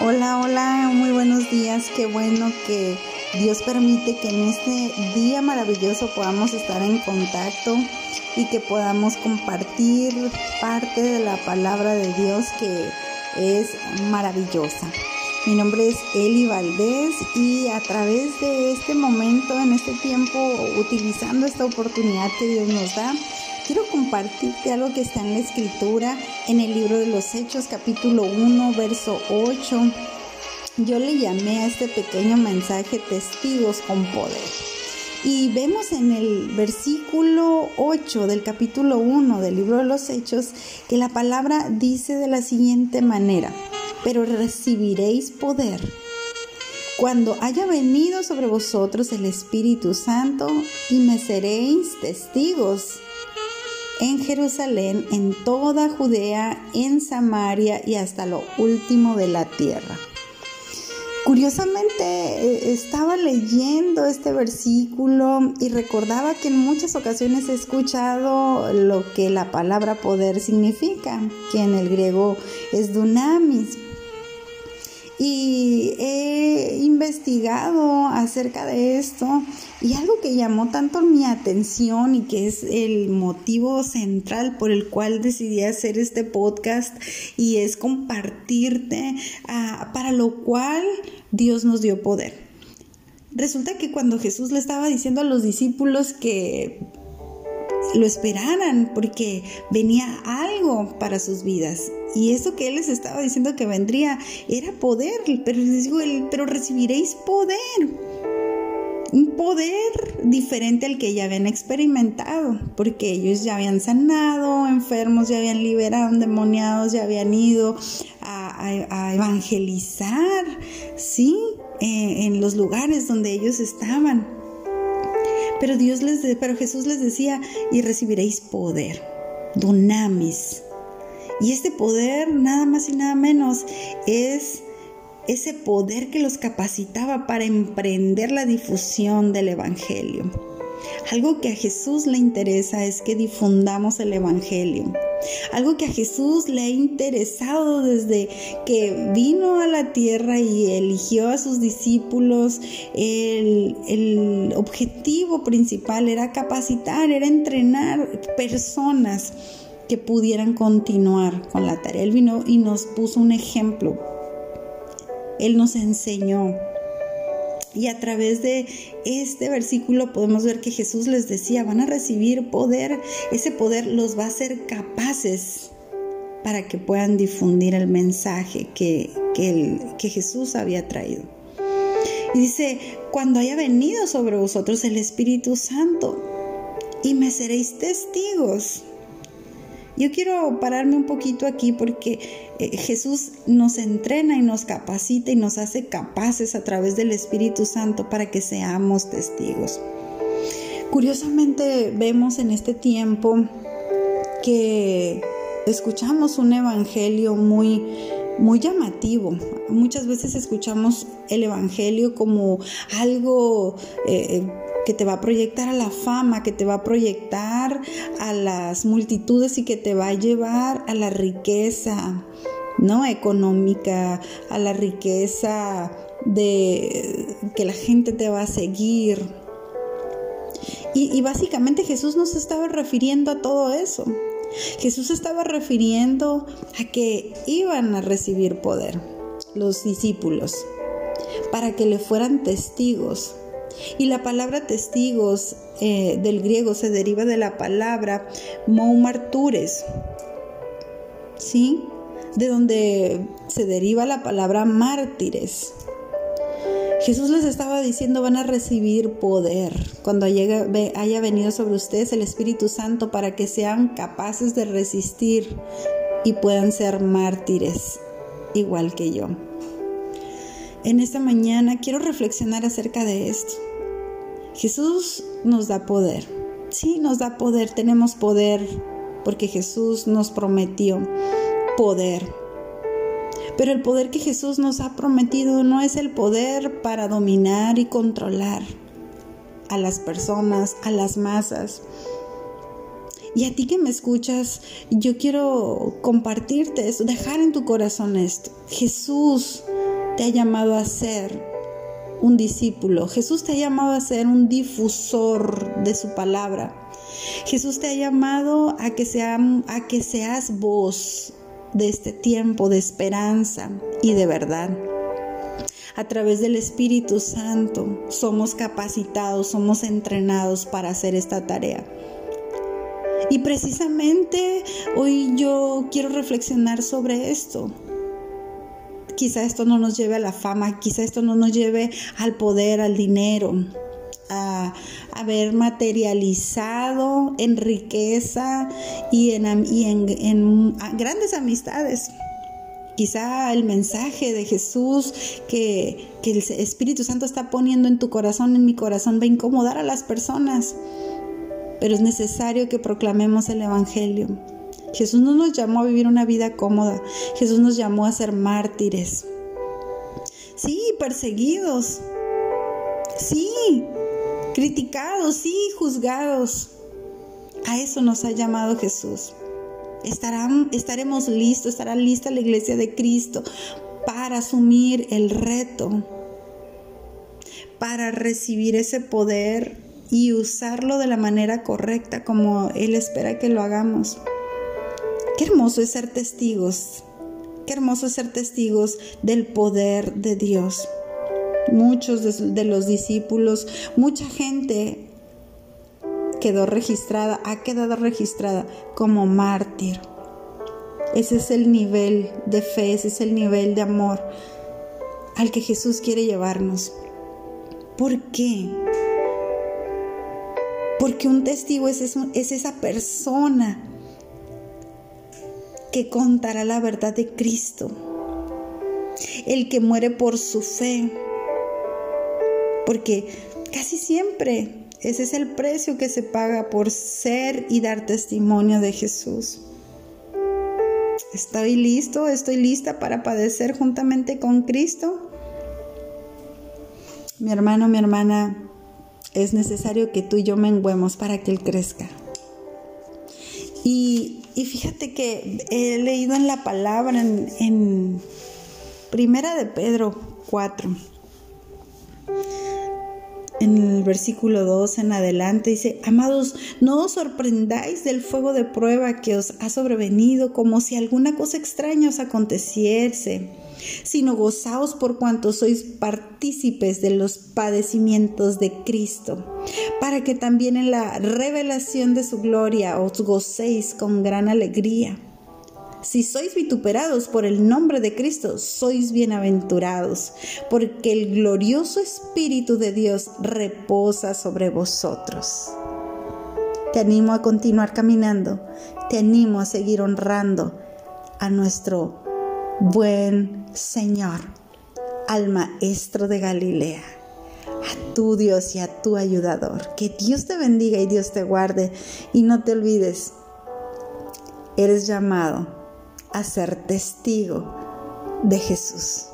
Hola, hola, muy buenos días. Qué bueno que Dios permite que en este día maravilloso podamos estar en contacto y que podamos compartir parte de la palabra de Dios que es maravillosa. Mi nombre es Eli Valdés y a través de este momento, en este tiempo, utilizando esta oportunidad que Dios nos da, quiero compartirte algo que está en la escritura en el libro de los Hechos capítulo 1 verso 8. Yo le llamé a este pequeño mensaje testigos con poder. Y vemos en el versículo 8 del capítulo 1 del libro de los Hechos que la palabra dice de la siguiente manera, pero recibiréis poder cuando haya venido sobre vosotros el Espíritu Santo y me seréis testigos en Jerusalén, en toda Judea, en Samaria y hasta lo último de la tierra. Curiosamente eh, estaba leyendo este versículo y recordaba que en muchas ocasiones he escuchado lo que la palabra poder significa, que en el griego es dunamis. Y he investigado acerca de esto y algo que llamó tanto mi atención y que es el motivo central por el cual decidí hacer este podcast y es compartirte ah, para lo cual Dios nos dio poder. Resulta que cuando Jesús le estaba diciendo a los discípulos que lo esperaran porque venía algo para sus vidas. Y eso que él les estaba diciendo que vendría era poder, pero les digo, pero recibiréis poder. Un poder diferente al que ya habían experimentado, porque ellos ya habían sanado, enfermos ya habían liberado, endemoniados ya habían ido a, evangelizar, ¿sí? Eh, en los lugares donde ellos estaban. Pero Dios les, pero Jesús les decía, y recibiréis poder, dunamis. Y este poder, nada más y nada menos, es ese poder que los capacitaba para emprender la difusión del Evangelio. Algo que a Jesús le interesa es que difundamos el Evangelio. Algo que a Jesús le ha interesado desde que vino a la tierra y eligió a sus discípulos, el, objetivo principal era capacitar, era entrenar personas que pudieran continuar con la tarea. Él vino y nos puso un ejemplo. Él nos enseñó y a través de este versículo podemos ver que Jesús les decía, van a recibir poder, ese poder los va a hacer capaces para que puedan difundir el mensaje que, que Jesús había traído. Y dice, cuando haya venido sobre vosotros el Espíritu Santo, y me seréis testigos yo quiero pararme un poquito aquí porque eh, Jesús nos entrena y nos capacita y nos hace capaces a través del Espíritu Santo para que seamos testigos. Curiosamente vemos en este tiempo que escuchamos un evangelio muy muy llamativo. Muchas veces escuchamos el Evangelio como algo eh, que te va a proyectar a la fama, que te va a proyectar a las multitudes y que te va a llevar a la riqueza, ¿no? Económica, a la riqueza de que la gente te va a seguir. Y, básicamente Jesús nos estaba refiriendo a todo eso. Jesús estaba refiriendo a que iban a recibir poder los discípulos para que le fueran testigos y la palabra testigos eh, del griego se deriva de la palabra moumartures, ¿sí? De donde se deriva la palabra mártires. Jesús les estaba diciendo van a recibir poder cuando haya venido sobre ustedes el Espíritu Santo para que sean capaces de resistir y puedan ser mártires igual que yo en esta mañana quiero reflexionar acerca de esto. Jesús nos da poder. Sí, nos da poder. Tenemos poder porque Jesús nos prometió poder. Pero el poder que Jesús nos ha prometido no es el poder para dominar y controlar a las personas, a las masas. Y a ti que me escuchas, yo quiero compartirte esto, dejar en tu corazón esto. Jesús te ha llamado a ser un discípulo. Jesús te ha llamado a ser un difusor de su palabra. Jesús te ha llamado a que, a que seas voz de este tiempo de esperanza y de verdad. A través del Espíritu Santo somos capacitados, somos entrenados para hacer esta tarea. Y precisamente hoy yo quiero reflexionar sobre esto. Quizá esto no nos lleve a la fama, quizá esto no nos lleve al poder, al dinero, a haber materializado en riqueza y en, grandes amistades. Quizá el mensaje de Jesús que, que el Espíritu Santo está poniendo en tu corazón, en mi corazón, va a incomodar a las personas. Pero es necesario que proclamemos el Evangelio Jesús no nos llamó a vivir una vida cómoda. Jesús nos llamó a ser mártires. Sí, perseguidos. Sí, criticados, sí, juzgados. A eso nos ha llamado Jesús. Estarán, estaremos listos, estará lista la iglesia de Cristo para asumir el reto, para recibir ese poder y usarlo de la manera correcta como Él espera que lo hagamos. Qué hermoso es ser testigos. Qué hermoso es ser testigos del poder de Dios. Muchos de, los discípulos, mucha gente quedó registrada, ha quedado registrada como mártir. Ese es el nivel de fe, ese es el nivel de amor al que Jesús quiere llevarnos. ¿Por qué? Porque un testigo es, es esa persona que contará la verdad de Cristo, el que muere por su fe, porque casi siempre ese es el precio que se paga por ser y dar testimonio de Jesús. ¿Estoy listo? ¿Estoy lista para padecer juntamente con Cristo? Mi hermano, mi hermana, es necesario que tú y yo menguemos para que Él crezca. Fíjate que he leído en la palabra, en, Primera de Pedro 4, en el versículo 2 en adelante dice, amados, no os sorprendáis del fuego de prueba que os ha sobrevenido como si alguna cosa extraña os aconteciese sino gozaos por cuanto sois partícipes de los padecimientos de Cristo, para que también en la revelación de su gloria os gocéis con gran alegría. Si sois vituperados por el nombre de Cristo, sois bienaventurados, porque el glorioso Espíritu de Dios reposa sobre vosotros. Te animo a continuar caminando, te animo a seguir honrando a nuestro buen Señor, al Maestro de Galilea, a tu Dios y a tu ayudador. Que Dios te bendiga y Dios te guarde. Y no te olvides, eres llamado a ser testigo de Jesús.